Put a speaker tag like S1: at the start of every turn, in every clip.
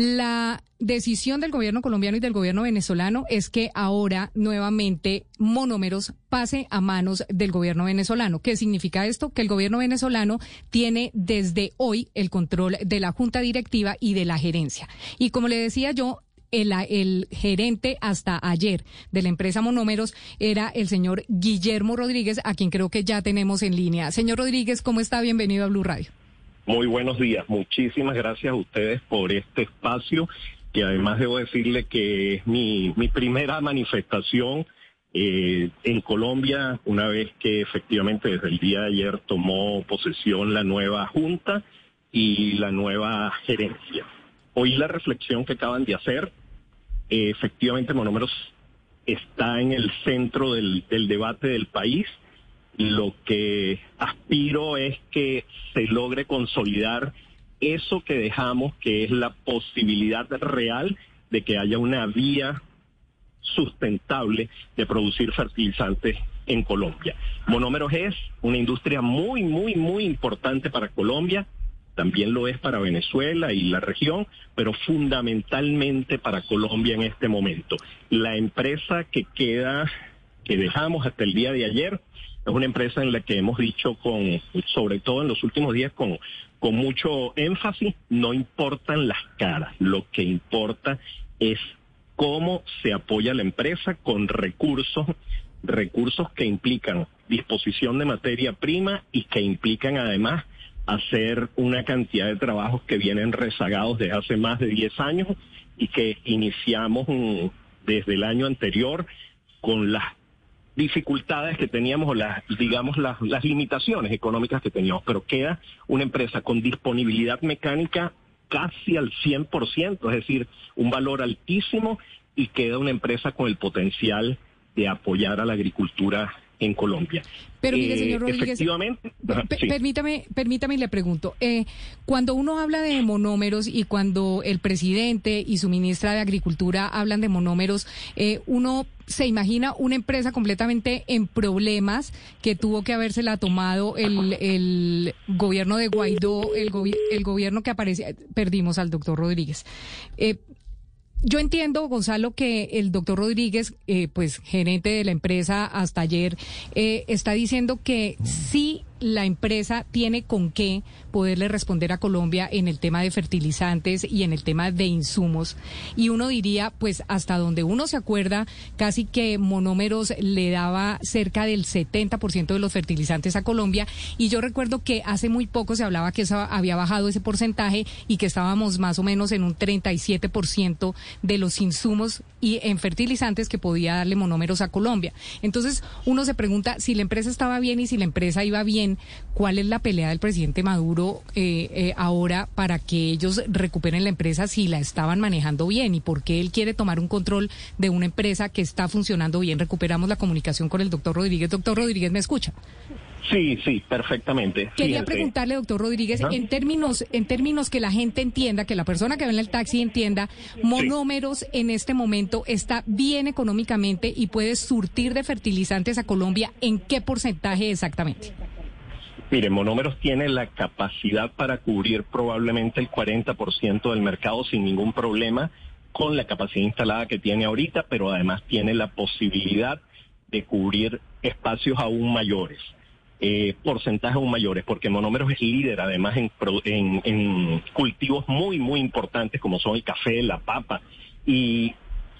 S1: La decisión del gobierno colombiano y del gobierno venezolano es que ahora nuevamente monómeros pase a manos del gobierno venezolano. ¿Qué significa esto? Que el gobierno venezolano tiene desde hoy el control de la junta directiva y de la gerencia. Y como le decía yo, el, gerente hasta ayer de la empresa Monómeros era el señor Guillermo Rodríguez, a quien creo que ya tenemos en línea. Señor Rodríguez, ¿cómo está? Bienvenido a Blue Radio.
S2: Muy buenos días. Muchísimas gracias a ustedes por este espacio, que además debo decirle que es mi, mi primera manifestación eh, en Colombia, una vez que efectivamente desde el día de ayer tomó posesión la nueva Junta y la nueva gerencia. Hoy la reflexión que acaban de hacer, eh, efectivamente Monómeros está en el centro del, del debate del país lo que aspiro es que se logre consolidar eso que dejamos, que es la posibilidad real de que haya una vía sustentable de producir fertilizantes en Colombia. Monómeros es una industria muy, muy, muy importante para Colombia, también lo es para Venezuela y la región, pero fundamentalmente para Colombia en este momento. La empresa que queda, que dejamos hasta el día de ayer, es una empresa en la que hemos dicho con, sobre todo en los últimos días, con, con mucho énfasis, no importan las caras, lo que importa es cómo se apoya la empresa con recursos, recursos que implican disposición de materia prima y que implican además hacer una cantidad de trabajos que vienen rezagados desde hace más de 10 años y que iniciamos desde el año anterior con las dificultades que teníamos o las, digamos, las, las limitaciones económicas que teníamos, pero queda una empresa con disponibilidad mecánica casi al 100%, es decir, un valor altísimo y queda una empresa con el potencial de apoyar a la agricultura en Colombia.
S1: Pero mire, eh, señor Rodríguez, efectivamente, permítame, permítame y le pregunto, eh, cuando uno habla de monómeros y cuando el presidente y su ministra de Agricultura hablan de monómeros, eh, uno se imagina una empresa completamente en problemas que tuvo que habérsela tomado el, el gobierno de Guaidó, el, el gobierno que aparece, perdimos al doctor Rodríguez. Yo entiendo, Gonzalo, que el doctor Rodríguez, eh, pues gerente de la empresa hasta ayer, eh, está diciendo que sí la empresa tiene con qué poderle responder a Colombia en el tema de fertilizantes y en el tema de insumos. Y uno diría, pues hasta donde uno se acuerda, casi que Monómeros le daba cerca del 70% de los fertilizantes a Colombia. Y yo recuerdo que hace muy poco se hablaba que eso había bajado ese porcentaje y que estábamos más o menos en un 37% de los insumos y en fertilizantes que podía darle Monómeros a Colombia. Entonces uno se pregunta si la empresa estaba bien y si la empresa iba bien cuál es la pelea del presidente Maduro eh, eh, ahora para que ellos recuperen la empresa si la estaban manejando bien y por qué él quiere tomar un control de una empresa que está funcionando bien. Recuperamos la comunicación con el doctor Rodríguez. Doctor Rodríguez, ¿me escucha?
S2: Sí, sí, perfectamente.
S1: Quería preguntarle, doctor Rodríguez, en términos, en términos que la gente entienda, que la persona que en el taxi entienda, Monómeros en este momento está bien económicamente y puede surtir de fertilizantes a Colombia. ¿En qué porcentaje exactamente?
S2: Mire, Monómeros tiene la capacidad para cubrir probablemente el 40% del mercado sin ningún problema con la capacidad instalada que tiene ahorita, pero además tiene la posibilidad de cubrir espacios aún mayores, eh, porcentajes aún mayores, porque Monómeros es líder además en, en cultivos muy, muy importantes como son el café, la papa, y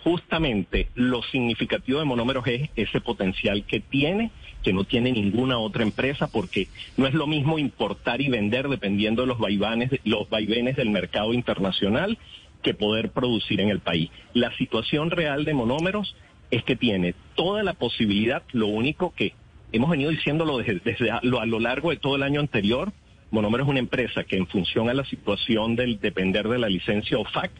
S2: justamente lo significativo de monómeros es ese potencial que tiene, que no tiene ninguna otra empresa, porque no es lo mismo importar y vender dependiendo de los vaivenes, los vaivenes del mercado internacional que poder producir en el país. La situación real de monómeros es que tiene toda la posibilidad, lo único que hemos venido diciéndolo desde, desde a, lo, a lo largo de todo el año anterior, Monómeros es una empresa que en función a la situación del depender de la licencia OFAC,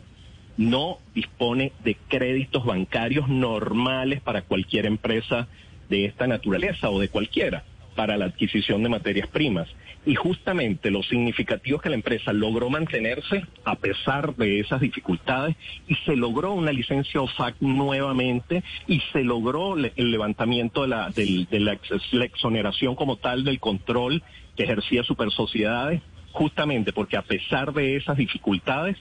S2: no dispone de créditos bancarios normales para cualquier empresa de esta naturaleza o de cualquiera para la adquisición de materias primas. Y justamente lo significativo es que la empresa logró mantenerse a pesar de esas dificultades y se logró una licencia OFAC nuevamente y se logró el levantamiento de la, de, la, la exoneración como tal del control que ejercía Super Sociedades, justamente porque a pesar de esas dificultades,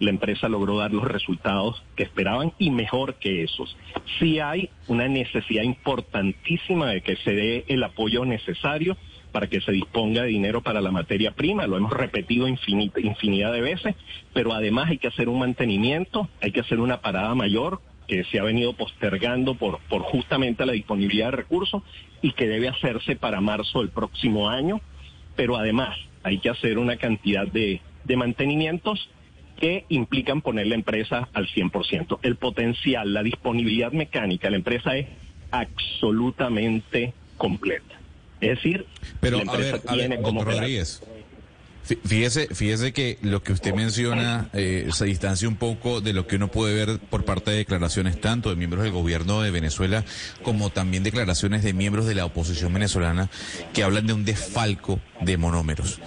S2: la empresa logró dar los resultados que esperaban y mejor que esos. Sí hay una necesidad importantísima de que se dé el apoyo necesario para que se disponga de dinero para la materia prima, lo hemos repetido infinidad de veces, pero además hay que hacer un mantenimiento, hay que hacer una parada mayor que se ha venido postergando por, por justamente la disponibilidad de recursos y que debe hacerse para marzo del próximo año, pero además hay que hacer una cantidad de, de mantenimientos que implican poner la empresa al 100%. El potencial, la disponibilidad mecánica de la empresa es absolutamente completa. Es decir,
S3: pero a ver, a ver, Rodríguez. Fíjese, fíjese que lo que usted menciona eh, se distancia un poco de lo que uno puede ver por parte de declaraciones tanto de miembros del gobierno de Venezuela como también declaraciones de miembros de la oposición venezolana que hablan de un desfalco de monómeros.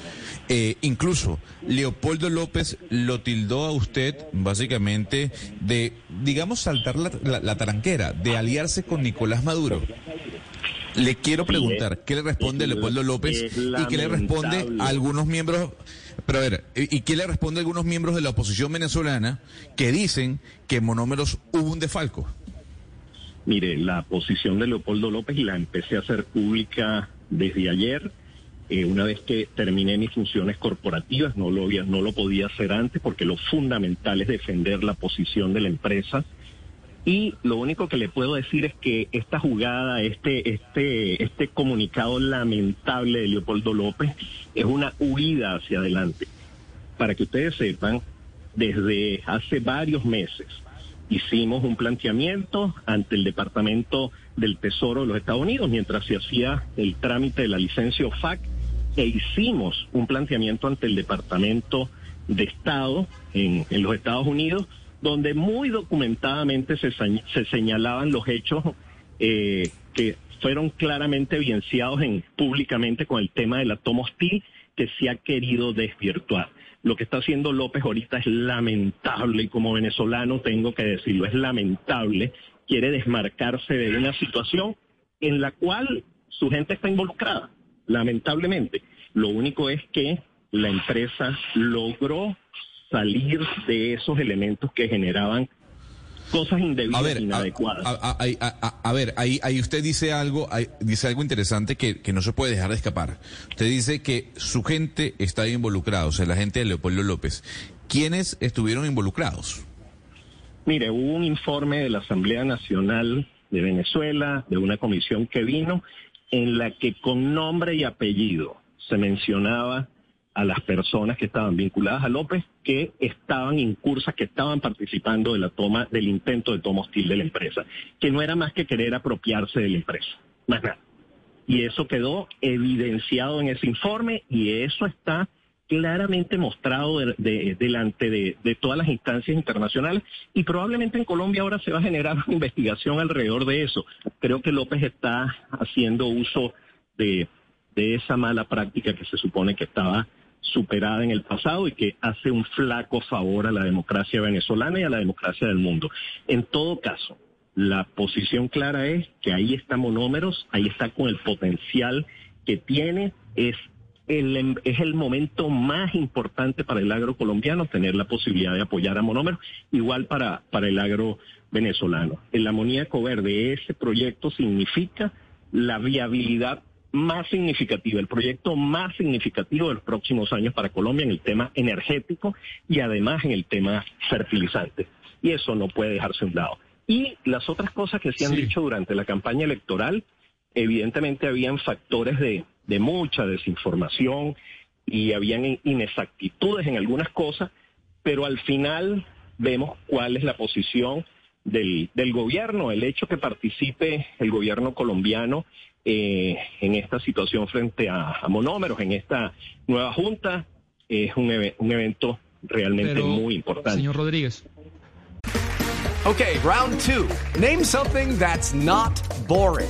S3: Eh, incluso Leopoldo López lo tildó a usted básicamente de, digamos, saltar la, la taranquera, de aliarse con Nicolás Maduro. Le quiero preguntar, ¿qué le responde Leopoldo López y qué le responde a algunos miembros, pero a ver, ¿y qué le responde a algunos miembros de la oposición venezolana que dicen que en monómeros hubo un defalco?
S2: Mire, la posición de Leopoldo López la empecé a hacer pública desde ayer. Eh, una vez que terminé mis funciones corporativas, no lo, no lo podía hacer antes porque lo fundamental es defender la posición de la empresa y lo único que le puedo decir es que esta jugada, este, este, este comunicado lamentable de Leopoldo López es una huida hacia adelante. Para que ustedes sepan, desde hace varios meses hicimos un planteamiento ante el Departamento del Tesoro de los Estados Unidos mientras se hacía el trámite de la licencia OFAC e hicimos un planteamiento ante el Departamento de Estado en, los Estados Unidos donde muy documentadamente se, señalaban los hechos eh, que fueron claramente evidenciados en, públicamente con el tema del átomo hostil que se ha querido desvirtuar. Lo que está haciendo López ahorita es lamentable y como venezolano tengo que decirlo, es lamentable. Quiere desmarcarse de una situación en la cual su gente está involucrada, lamentablemente. Lo único es que la empresa logró salir de esos elementos que generaban cosas indebidas inadecuadas.
S3: A, ver, ahí, ahí usted dice algo, dice algo interesante que, que, no se puede dejar de escapar. Usted dice que su gente está involucrada, o sea, la gente de Leopoldo López. ¿Quiénes estuvieron involucrados?
S2: Mire, hubo un informe de la Asamblea Nacional de Venezuela, de una comisión que vino, en la que con nombre y apellido se mencionaba a las personas que estaban vinculadas a López que estaban incursas, que estaban participando de la toma, del intento de toma hostil de la empresa, que no era más que querer apropiarse de la empresa, más nada. Y eso quedó evidenciado en ese informe y eso está claramente mostrado delante de, de, todas las instancias internacionales y probablemente en Colombia ahora se va a generar una investigación alrededor de eso. Creo que López está haciendo uso de, de esa mala práctica que se supone que estaba superada en el pasado y que hace un flaco favor a la democracia venezolana y a la democracia del mundo. En todo caso, la posición clara es que ahí está monómeros, ahí está con el potencial que tiene, es el, es el momento más importante para el agro colombiano tener la posibilidad de apoyar a monómeros, igual para, para el agro venezolano. El amoníaco verde, ese proyecto significa la viabilidad más significativa, el proyecto más significativo de los próximos años para Colombia en el tema energético y además en el tema fertilizante. Y eso no puede dejarse a un lado. Y las otras cosas que se han dicho durante la campaña electoral, evidentemente habían factores de, de mucha desinformación y habían inexactitudes en algunas cosas, pero al final vemos cuál es la posición del, del gobierno, el hecho que participe el gobierno colombiano eh, en esta situación frente a, monómeros, en esta nueva junta, es un, un evento realmente muy importante.
S4: Señor Rodríguez.
S5: Okay, round two. Name something that's not boring.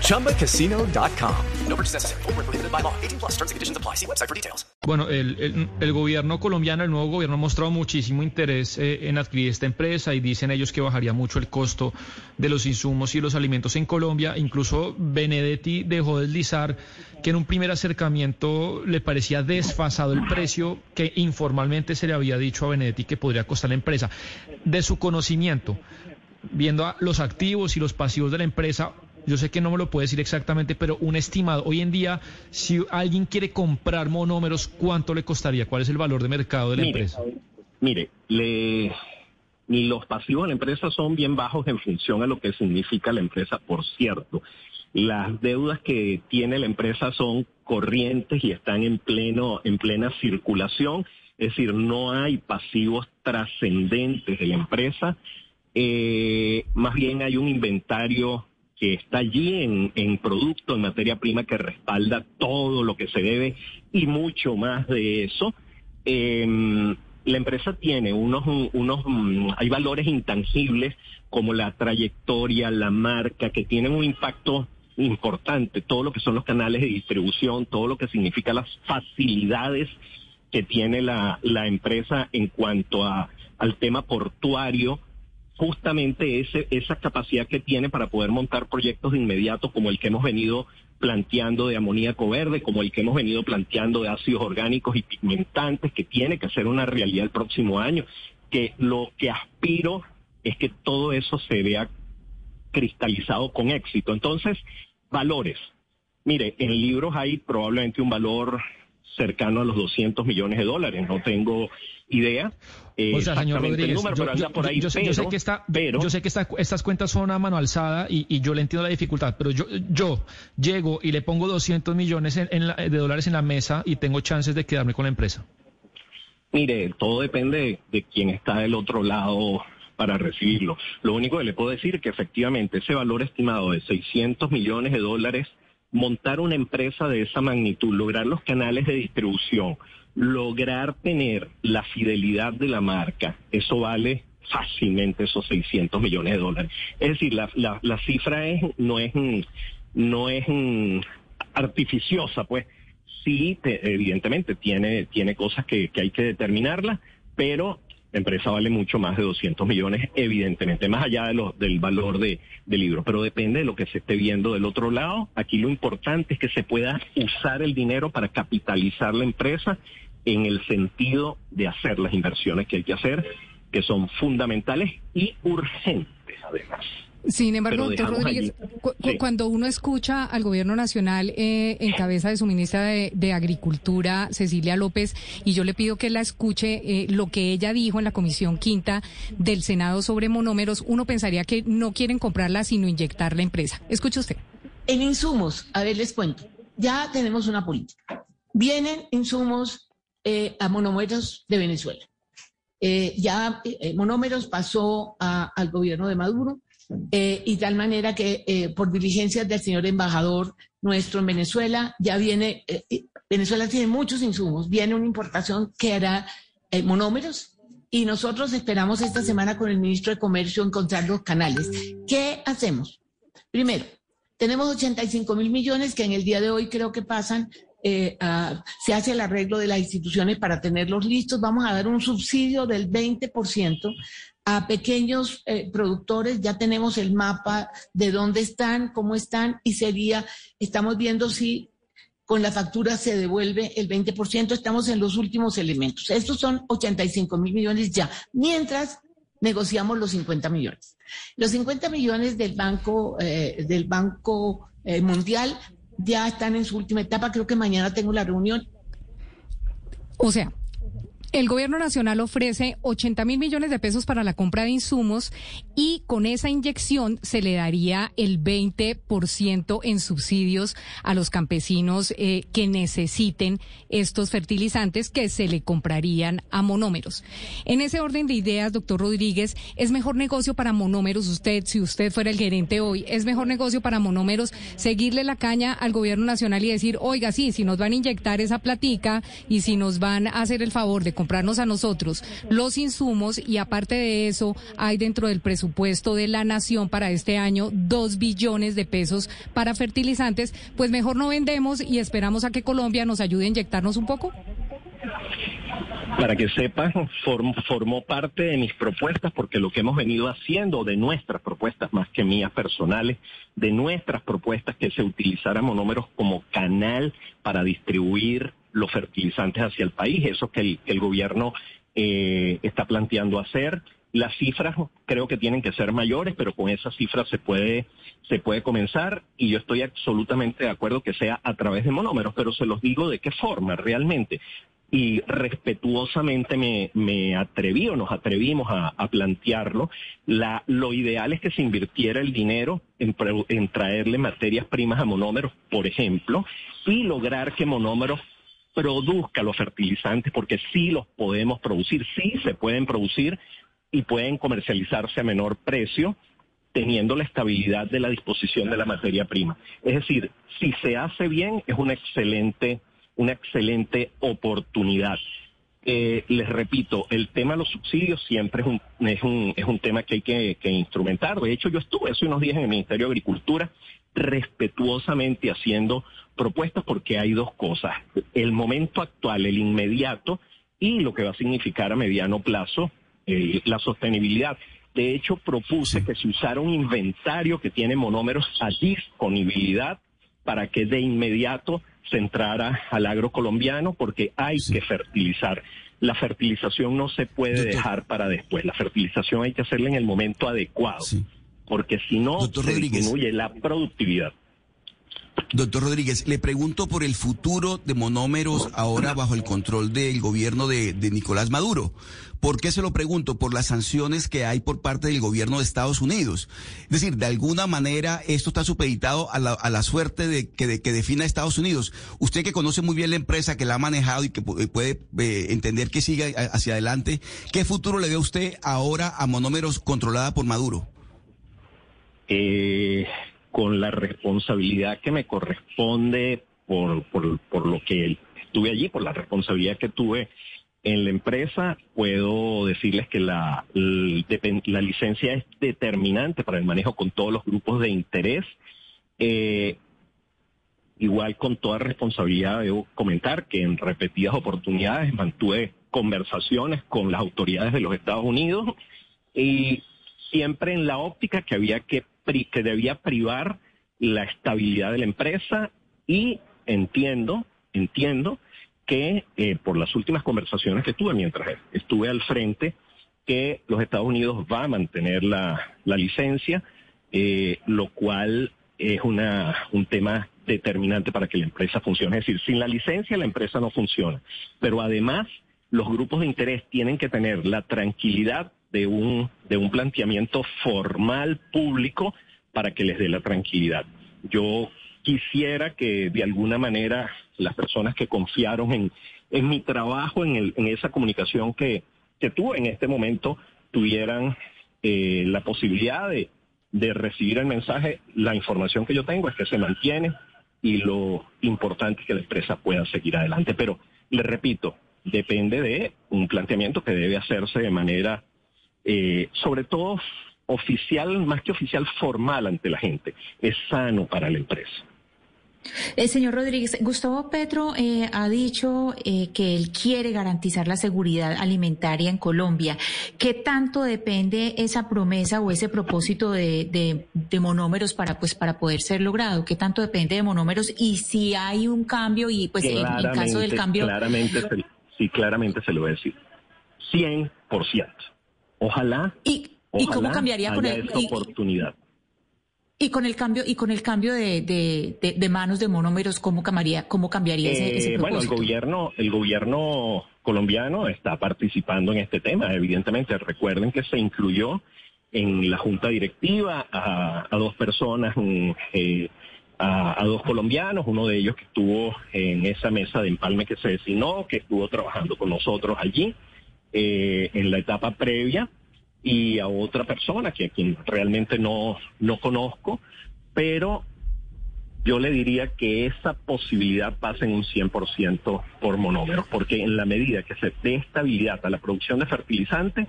S5: ChumbaCasino.com. No purchase necessary. Full prohibited by law. 18 plus terms and conditions apply. See website for details.
S4: Bueno, el, el, el, gobierno colombiano, el nuevo gobierno ha mostrado muchísimo interés eh, en adquirir esta empresa y dicen ellos que bajaría mucho el costo de los insumos y los alimentos en Colombia. Incluso Benedetti dejó deslizar que en un primer acercamiento le parecía desfasado el precio que informalmente se le había dicho a Benedetti que podría costar la empresa. De su conocimiento, viendo los activos y los pasivos de la empresa, yo sé que no me lo puede decir exactamente, pero un estimado. Hoy en día, si alguien quiere comprar monómeros, ¿cuánto le costaría? ¿Cuál es el valor de mercado de la empresa?
S2: Mire, le, los pasivos de la empresa son bien bajos en función a lo que significa la empresa, por cierto. Las deudas que tiene la empresa son corrientes y están en pleno, en plena circulación, es decir, no hay pasivos trascendentes de la empresa. Eh, más bien hay un inventario que está allí en, en producto, en materia prima que respalda todo lo que se debe y mucho más de eso. Em, la empresa tiene unos, unos, mm, hay valores intangibles como la trayectoria, la marca, que tienen un impacto importante, todo lo que son los canales de distribución, todo lo que significa las facilidades que tiene la, la empresa en cuanto a, al tema portuario, justamente ese, esa capacidad que tiene para poder montar proyectos de inmediato como el que hemos venido planteando de amoníaco verde, como el que hemos venido planteando de ácidos orgánicos y pigmentantes, que tiene que ser una realidad el próximo año, que lo que aspiro es que todo eso se vea cristalizado con éxito. Entonces, valores. Mire, en libros hay probablemente un valor cercano a los 200 millones de dólares. No tengo idea.
S4: Eh, o sea, señor Rodríguez, yo, sé que, yo sé que estas cuentas son a mano alzada y, yo le entiendo la dificultad, pero yo, yo llego y le pongo 200 millones de dólares en la mesa y tengo chances de quedarme con la empresa.
S2: Mire, todo depende de quién está del otro lado para recibirlo. Lo único que le puedo decir es que efectivamente ese valor estimado de 600 millones de dólares montar una empresa de esa magnitud, lograr los canales de distribución, lograr tener la fidelidad de la marca, eso vale fácilmente esos 600 millones de dólares. Es decir, la, la, cifra es, no es, no es artificiosa, pues sí, evidentemente tiene, tiene cosas que, que hay que determinarla, pero la empresa vale mucho más de 200 millones, evidentemente, más allá de lo, del valor de, del libro, pero depende de lo que se esté viendo del otro lado. Aquí lo importante es que se pueda usar el dinero para capitalizar la empresa en el sentido de hacer las inversiones que hay que hacer, que son fundamentales y urgentes, además.
S1: Sin embargo, doctor Rodríguez, cuando uno escucha al gobierno nacional eh, en cabeza de su ministra de, Agricultura, Cecilia López, y yo le pido que la escuche eh, lo que ella dijo en la Comisión Quinta del Senado sobre monómeros, uno pensaría que no quieren comprarla, sino inyectar la empresa. Escuche usted.
S6: En insumos, a ver, les cuento, ya tenemos una política. Vienen insumos eh, a monómeros de Venezuela. ya monómeros pasó al gobierno de Maduro eh, y tal manera que eh, por diligencias del señor embajador nuestro en Venezuela, ya viene, eh, Venezuela tiene muchos insumos, viene una importación que hará monómeros y nosotros esperamos esta semana con el ministro de Comercio encontrar los canales. ¿Qué hacemos? Primero, tenemos 85 mil millones que en el día de hoy creo que pasan se hace el arreglo de las instituciones para tenerlos listos. Vamos a dar un subsidio del 20% a pequeños eh, productores, ya tenemos el mapa de dónde están, cómo están, y sería, estamos viendo si con la factura se devuelve el 20%, estamos en los últimos elementos. Estos son 85 mil millones ya, mientras negociamos los 50 millones. Los 50 millones del Banco, eh, del banco eh, Mundial ya están en su última etapa, creo que mañana tengo la reunión.
S1: O sea, el gobierno nacional ofrece 80 mil millones de pesos para la compra de insumos y con esa inyección se le daría el 20% en subsidios a los campesinos eh, que necesiten estos fertilizantes que se le comprarían a monómeros. En ese orden de ideas, doctor Rodríguez, ¿es mejor negocio para monómeros usted, si usted fuera el gerente hoy, es mejor negocio para monómeros seguirle la caña al gobierno nacional y decir, oiga, sí, si nos van a inyectar esa platica y si nos van a hacer el favor de comprarnos a nosotros los insumos y aparte de eso hay dentro del presupuesto de la nación para este año dos billones de pesos para fertilizantes, pues mejor no vendemos y esperamos a que Colombia nos ayude a inyectarnos un poco.
S2: Para que sepan, formó parte de mis propuestas porque lo que hemos venido haciendo de nuestras propuestas, más que mías personales, de nuestras propuestas que se utilizara monómeros como canal para distribuir los fertilizantes hacia el país, eso que el, gobierno eh, está planteando hacer. Las cifras creo que tienen que ser mayores, pero con esas cifras se puede, se puede comenzar y yo estoy absolutamente de acuerdo que sea a través de monómeros, pero se los digo de qué forma realmente y respetuosamente me, me, atreví o nos atrevimos a, plantearlo. La, lo ideal es que se invirtiera el dinero en, en, traerle materias primas a monómeros, por ejemplo, y lograr que monómeros produzca los fertilizantes, porque sí los podemos producir, sí se pueden producir y pueden comercializarse a menor precio teniendo la estabilidad de la disposición de la materia prima. Es decir, si se hace bien, es una excelente una excelente oportunidad. Eh, les repito, el tema de los subsidios siempre es un, es un, es un tema que hay que, instrumentar. De hecho, yo estuve hace unos días en el Ministerio de Agricultura respetuosamente haciendo propuestas porque hay dos cosas. El momento actual, el inmediato y lo que va a significar a mediano plazo eh, la sostenibilidad. De hecho, propuse que se usara un inventario que tiene monómeros a disponibilidad para que de inmediato se entrara al agro colombiano porque hay que fertilizar. La fertilización no se puede dejar para después. La fertilización hay que hacerla en el momento adecuado, porque si no se disminuye la productividad.
S7: Doctor Rodríguez, le pregunto por el futuro de monómeros ahora bajo el control del gobierno de, Nicolás Maduro. ¿Por qué se lo pregunto? Por las sanciones que hay por parte del gobierno de Estados Unidos. Es decir, de alguna manera esto está supeditado a la, suerte de que, que defina Estados Unidos. Usted que conoce muy bien la empresa, que la ha manejado y que puede eh, entender que siga hacia adelante, ¿qué futuro le ve usted ahora a monómeros controlada por Maduro?
S2: Eh, con la responsabilidad que me corresponde por, por, lo que estuve allí, por la responsabilidad que tuve en la empresa, puedo decirles que la, la, licencia es determinante para el manejo con todos los grupos de interés. Eh, igual con toda responsabilidad debo comentar que en repetidas oportunidades mantuve conversaciones con las autoridades de los Estados Unidos y siempre en la óptica que había que que debía privar la estabilidad de la empresa y entiendo, entiendo que eh, por las últimas conversaciones que tuve mientras estuve al frente, que los Estados Unidos va a mantener la, licencia, eh, lo cual es una, un tema determinante para que la empresa funcione. Es decir, sin la licencia la empresa no funciona. Pero además, los grupos de interés tienen que tener la tranquilidad de un, de un planteamiento formal público para que les dé la tranquilidad. Yo quisiera que de alguna manera las personas que confiaron en, en mi trabajo, en, el, en esa comunicación que, que tuve en este momento, tuvieran eh, la posibilidad de, de recibir el mensaje. La información que yo tengo es que se mantiene y lo importante es que la empresa pueda seguir adelante. Pero, le repito, depende de un planteamiento que debe hacerse de manera eh, sobre todo oficial, más que oficial, formal ante la gente. Es sano para la empresa.
S8: Eh, señor Rodríguez, Gustavo Petro eh, ha dicho que él quiere garantizar la seguridad alimentaria en Colombia. ¿Qué tanto depende esa promesa o ese propósito de, monómeros para, pues, para poder ser logrado? ¿Qué tanto depende de monómeros? Y si hay un cambio y pues en, caso del cambio...
S2: Claramente, sí, claramente se lo voy a decir. 100%. Ojalá.
S8: ¿Y, cómo cambiaría con el,
S2: oportunidad?
S8: Y, con el cambio y con el cambio de, de, manos de monómeros, ¿cómo cambiaría, cómo cambiaría ese,
S2: eh, Bueno, el gobierno, el gobierno colombiano está participando en este tema. Evidentemente, recuerden que se incluyó en la junta directiva a, dos personas, eh, a, dos colombianos, uno de ellos que estuvo en esa mesa de empalme que se designó, que estuvo trabajando con nosotros allí. Eh, en la etapa previa y a otra persona que a quien realmente no, no conozco, pero yo le diría que esa posibilidad pasa en un 100% por monómeros, porque en la medida que se dé estabilidad a la producción de fertilizantes,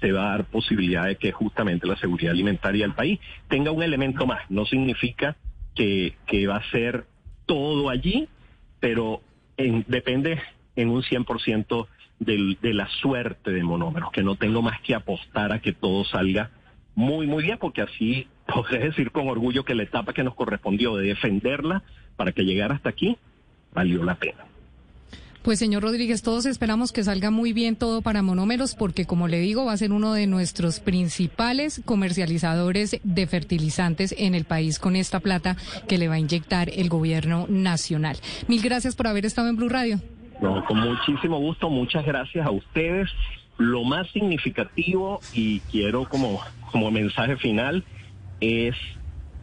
S2: se va a dar posibilidad de que justamente la seguridad alimentaria del país tenga un elemento más. No significa que, que va a ser todo allí, pero depende en un 100% del, de la suerte de monómeros, que no tengo más que apostar a que todo salga muy, muy bien, porque así podré decir con orgullo que la etapa que nos correspondió de defenderla para que llegara hasta aquí valió la pena.
S1: Pues señor Rodríguez, todos esperamos que salga muy bien todo para monómeros porque como le digo va a ser uno de nuestros principales comercializadores de fertilizantes en el país con esta plata que le va a inyectar el gobierno nacional. Mil gracias por haber estado en Blue Radio.
S2: Con muchísimo gusto, muchas gracias a ustedes. Lo más significativo y quiero como, como mensaje final es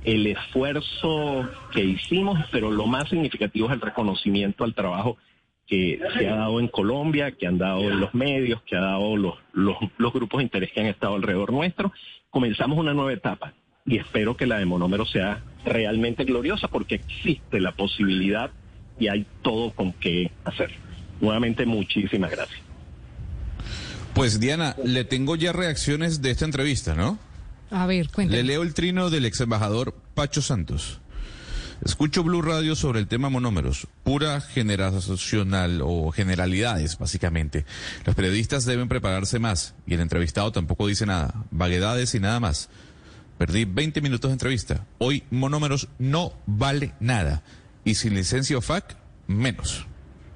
S2: el esfuerzo que hicimos, pero lo más significativo es el reconocimiento al trabajo que se ha dado en Colombia, que han dado los medios, que ha dado los, los, los, grupos de interés que han estado alrededor nuestro. Comenzamos una nueva etapa y espero que la de monómero sea realmente gloriosa porque existe la posibilidad y hay todo con qué hacer. Nuevamente, muchísimas gracias.
S3: Pues Diana, le tengo ya reacciones de esta entrevista, ¿no?
S1: A ver, cuéntame.
S3: Le leo el trino del ex embajador Pacho Santos. Escucho Blue Radio sobre el tema monómeros, pura generacional o generalidades, básicamente. Los periodistas deben prepararse más y el entrevistado tampoco dice nada. Vaguedades y nada más. Perdí 20 minutos de entrevista. Hoy monómeros no vale nada. Y sin licencia o FAC, menos.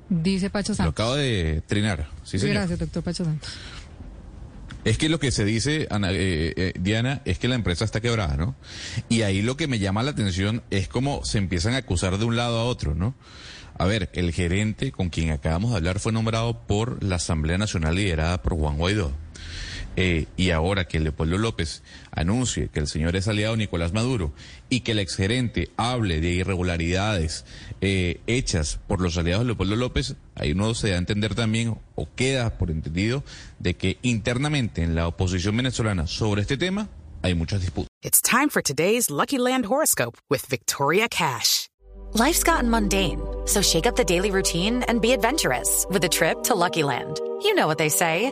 S1: Dice Pacho Santos. Lo
S3: acabo de trinar. Sí,
S1: Gracias, doctor Pacho Santos.
S3: Es que lo que se dice, Ana, eh, eh, Diana, es que la empresa está quebrada, ¿no? Y ahí lo que me llama la atención es cómo se empiezan a acusar de un lado a otro, ¿no? A ver, el gerente con quien acabamos de hablar fue nombrado por la Asamblea Nacional liderada por Juan Guaidó. Eh, y ahora que Leopoldo López anuncie que el señor es aliado de Nicolás Maduro y que el exgerente hable de irregularidades eh, hechas por los aliados de Leopoldo López, ahí uno se da a entender también, o queda por entendido, de que internamente en la oposición venezolana sobre este tema hay muchas disputas.
S9: It's time for today's Lucky Land horoscope with Victoria Cash. Life's gotten mundane, so shake up the daily routine and be adventurous with a trip to Lucky Land. You know what they say.